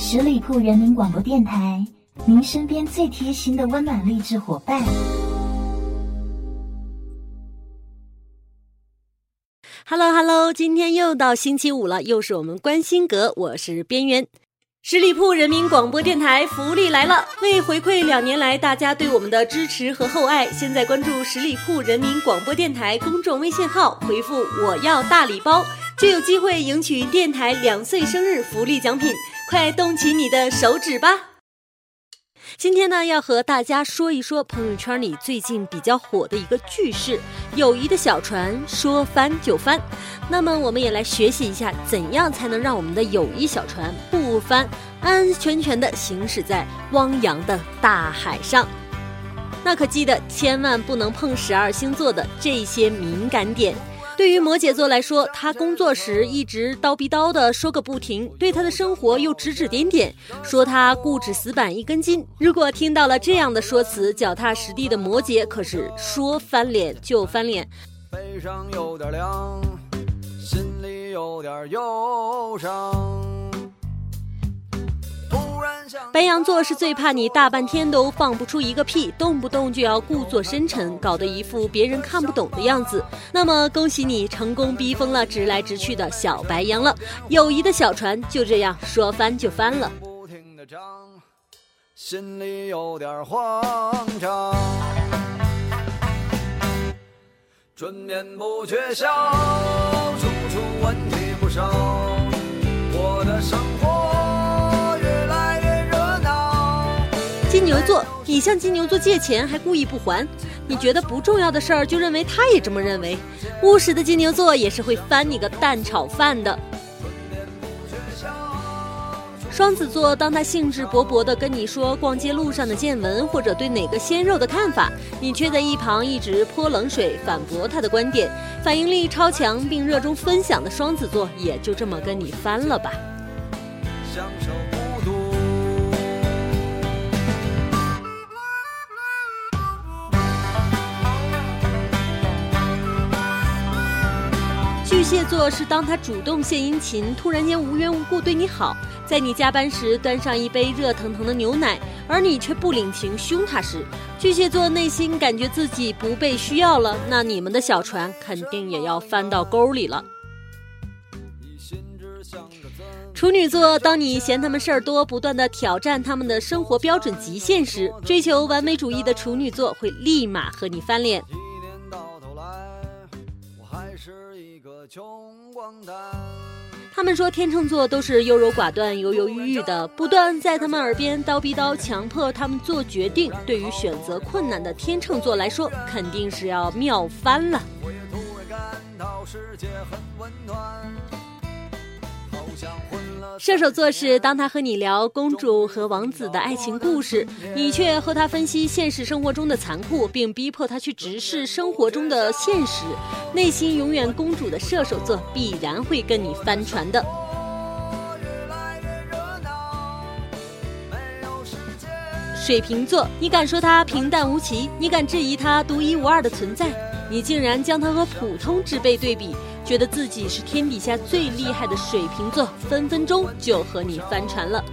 十里铺人民广播电台，您身边最贴心的温暖励志伙伴。Hello Hello，今天又到星期五了，又是我们关心阁，我是边缘。十里铺人民广播电台福利来了！为回馈两年来大家对我们的支持和厚爱，现在关注十里铺人民广播电台公众微信号，回复“我要大礼包”，就有机会赢取电台两岁生日福利奖品，快动起你的手指吧！今天呢，要和大家说一说朋友圈里最近比较火的一个句式：“友谊的小船说翻就翻。”那么，我们也来学习一下，怎样才能让我们的友谊小船不翻，安安全全的行驶在汪洋的大海上。那可记得，千万不能碰十二星座的这些敏感点。对于摩羯座来说，他工作时一直叨逼叨的说个不停，对他的生活又指指点点，说他固执死板一根筋。如果听到了这样的说辞，脚踏实地的摩羯可是说翻脸就翻脸。背上有点凉，心里有点忧伤。白羊座是最怕你大半天都放不出一个屁，动不动就要故作深沉，搞得一副别人看不懂的样子。那么恭喜你成功逼疯了直来直去的小白羊了，友谊的小船就这样说翻就翻了。心里有点慌张，春眠不觉晓，处处问题不少，我的生牛座，你向金牛座借钱还故意不还，你觉得不重要的事儿就认为他也这么认为，务实的金牛座也是会翻你个蛋炒饭的。双子座，当他兴致勃勃地跟你说逛街路上的见闻或者对哪个鲜肉的看法，你却在一旁一直泼冷水反驳他的观点，反应力超强并热衷分享的双子座也就这么跟你翻了吧。蟹座是当他主动献殷勤，突然间无缘无故对你好，在你加班时端上一杯热腾腾的牛奶，而你却不领情凶他时，巨蟹座内心感觉自己不被需要了，那你们的小船肯定也要翻到沟里了。处女座，当你嫌他们事儿多，不断的挑战他们的生活标准极限时，追求完美主义的处女座会立马和你翻脸。穷光蛋他们说天秤座都是优柔寡断、犹犹豫豫的，不断在他们耳边叨逼叨，强迫他们做决定。对于选择困难的天秤座来说，肯定是要妙翻了。我也突然感到世界很温暖射手座是当他和你聊公主和王子的爱情故事，你却和他分析现实生活中的残酷，并逼迫他去直视生活中的现实。内心永远公主的射手座必然会跟你翻船的。水瓶座，你敢说他平淡无奇？你敢质疑他独一无二的存在？你竟然将他和普通之辈对比？觉得自己是天底下最厉害的水瓶座，分分钟就和你翻船了。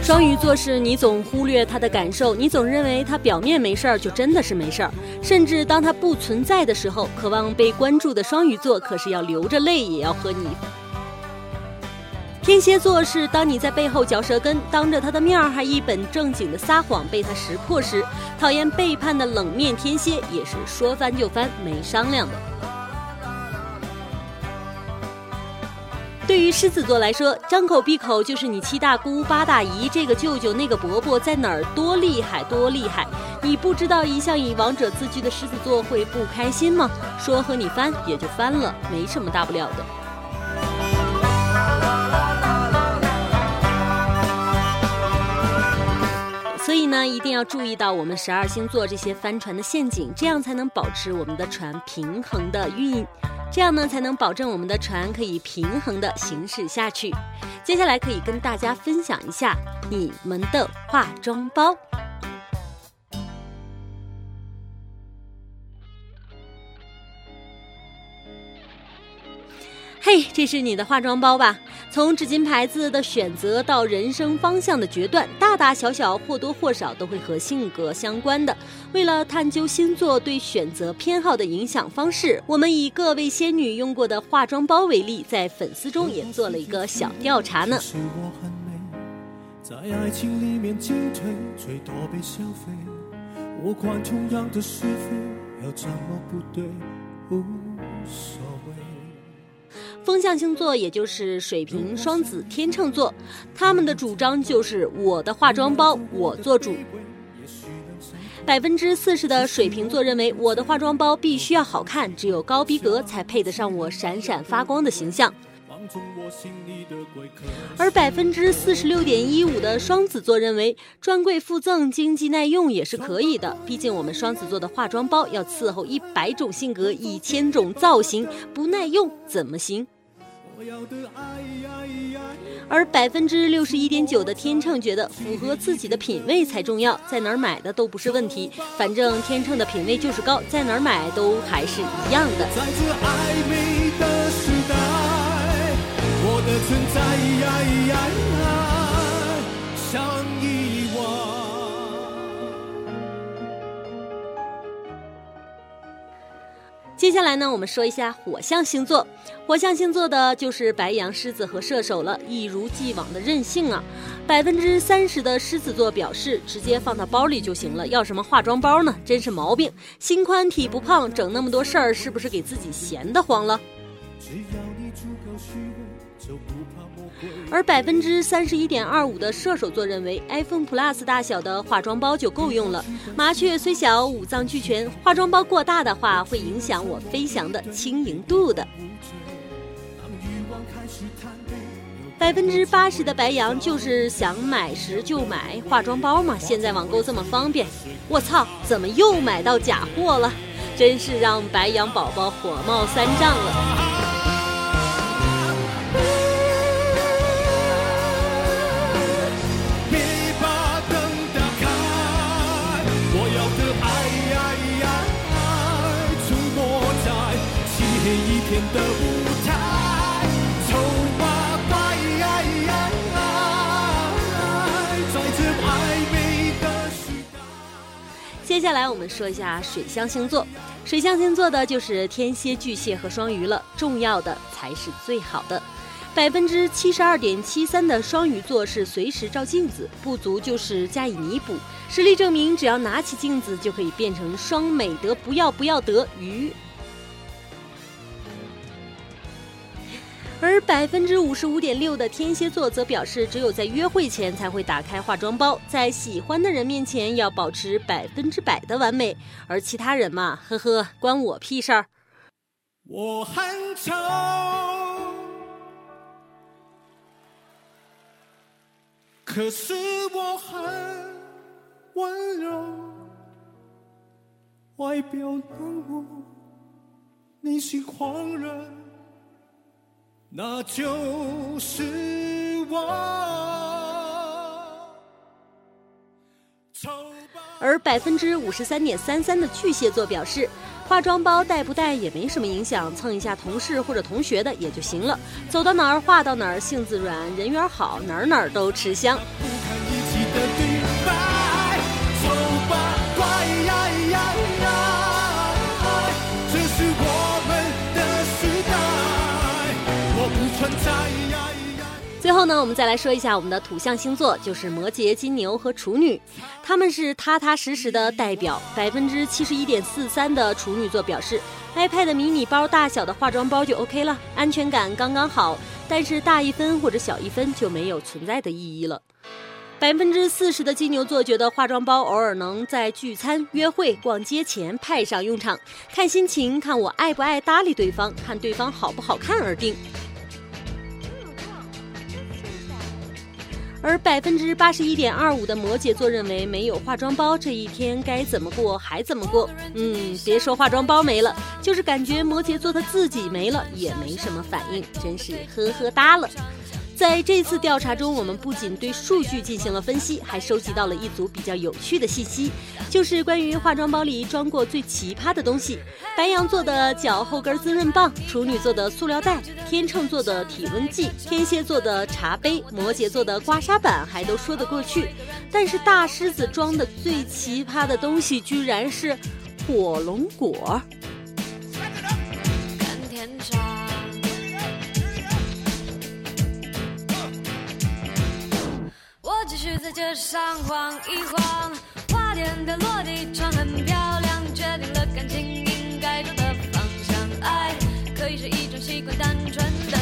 双鱼座是你总忽略他的感受，你总认为他表面没事儿就真的是没事儿，甚至当他不存在的时候，渴望被关注的双鱼座可是要流着泪也要和你。天蝎座是当你在背后嚼舌根，当着他的面儿还一本正经的撒谎，被他识破时，讨厌背叛的冷面天蝎也是说翻就翻，没商量的。对于狮子座来说，张口闭口就是你七大姑八大姨，这个舅舅那个伯伯在哪儿多厉害多厉害，你不知道一向以王者自居的狮子座会不开心吗？说和你翻也就翻了，没什么大不了的。所以呢，一定要注意到我们十二星座这些帆船的陷阱，这样才能保持我们的船平衡的运，这样呢才能保证我们的船可以平衡的行驶下去。接下来可以跟大家分享一下你们的化妆包。嘿，这是你的化妆包吧？从纸巾牌子的选择到人生方向的决断，大大小小或多或少都会和性格相关的。为了探究星座对选择偏好的影响方式，我们以各位仙女用过的化妆包为例，在粉丝中也做了一个小调查呢。在爱情里面进退最多被消费，我管同样的是非要怎么不对，无所谓。风象星座也就是水瓶、双子、天秤座，他们的主张就是我的化妆包我做主。百分之四十的水瓶座认为我的化妆包必须要好看，只有高逼格才配得上我闪闪发光的形象。而百分之四十六点一五的双子座认为专柜附赠、经济耐用也是可以的。毕竟我们双子座的化妆包要伺候一百种性格、一千种造型，不耐用怎么行？而百分之六十一点九的天秤觉得符合自己的品味才重要，在哪儿买的都不是问题，反正天秤的品味就是高，在哪儿买都还是一样的。存在，像遗忘。接下来呢，我们说一下火象星座。火象星座的就是白羊、狮子和射手了，一如既往的任性啊！百分之三十的狮子座表示，直接放到包里就行了，要什么化妆包呢？真是毛病！心宽体不胖，整那么多事儿，是不是给自己闲得慌了？只要你足够虚而百分之三十一点二五的射手座认为，iPhone Plus 大小的化妆包就够用了。麻雀虽小，五脏俱全，化妆包过大的话会影响我飞翔的轻盈度的。百分之八十的白羊就是想买时就买化妆包嘛，现在网购这么方便，我操，怎么又买到假货了？真是让白羊宝宝火冒三丈了。天一天的舞台，丑八怪，在这暧昧的时代。接下来我们说一下水象星座，水象星座的就是天蝎、巨蟹和双鱼了，重要的才是最好的。百分之七十二点七三的双鱼座是随时照镜子，不足就是加以弥补。实力证明，只要拿起镜子就可以变成双美德，不要不要得鱼。百分之五十五点六的天蝎座则表示，只有在约会前才会打开化妆包，在喜欢的人面前要保持百分之百的完美，而其他人嘛，呵呵，关我屁事儿。我很丑，可是我很温柔，外表冷漠，内心狂热。那就是我。而百分之五十三点三三的巨蟹座表示，化妆包带不带也没什么影响，蹭一下同事或者同学的也就行了。走到哪儿化到哪儿，性子软，人缘好，哪儿哪儿都吃香。最后呢，我们再来说一下我们的土象星座，就是摩羯、金牛和处女，他们是踏踏实实的代表。百分之七十一点四三的处女座表示，iPad 迷你包大小的化妆包就 OK 了，安全感刚刚好，但是大一分或者小一分就没有存在的意义了。百分之四十的金牛座觉得化妆包偶尔能在聚餐、约会、逛街前派上用场，看心情，看我爱不爱搭理对方，看对方好不好看而定。而百分之八十一点二五的摩羯座认为，没有化妆包这一天该怎么过还怎么过。嗯，别说化妆包没了，就是感觉摩羯座他自己没了也没什么反应，真是呵呵哒了。在这次调查中，我们不仅对数据进行了分析，还收集到了一组比较有趣的信息，就是关于化妆包里装过最奇葩的东西：白羊座的脚后跟滋润棒，处女座的塑料袋，天秤座的体温计，天蝎座的茶杯，摩羯座的刮痧板，还都说得过去。但是大狮子装的最奇葩的东西，居然是火龙果。街上晃一晃，花店的落地窗很漂亮，决定了感情应该走的方向。爱可以是一种习惯，单纯的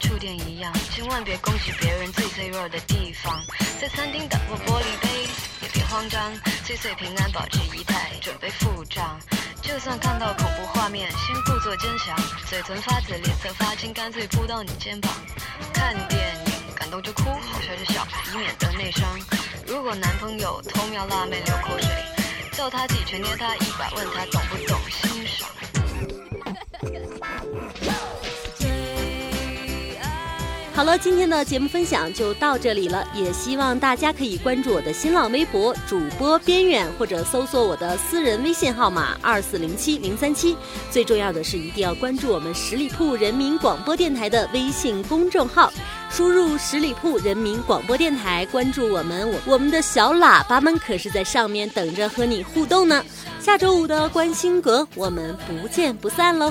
触电一样，千万别攻击别人最脆弱的地方。在餐厅打破玻璃杯，也别慌张，岁岁平安，保持仪态，准备付账。就算看到恐怖画面，先故作坚强，嘴唇发紫，脸色发青，干脆扑到你肩膀。看电影，感动就哭，好笑就笑，以免得内伤。如果男朋友偷瞄辣妹流口水，叫他几拳捏他一把，问他懂不懂欣赏。好了，今天的节目分享就到这里了，也希望大家可以关注我的新浪微博主播边远，或者搜索我的私人微信号码二四零七零三七。最重要的是，一定要关注我们十里铺人民广播电台的微信公众号，输入十里铺人民广播电台，关注我们，我我们的小喇叭们可是在上面等着和你互动呢。下周五的关心阁，我们不见不散喽。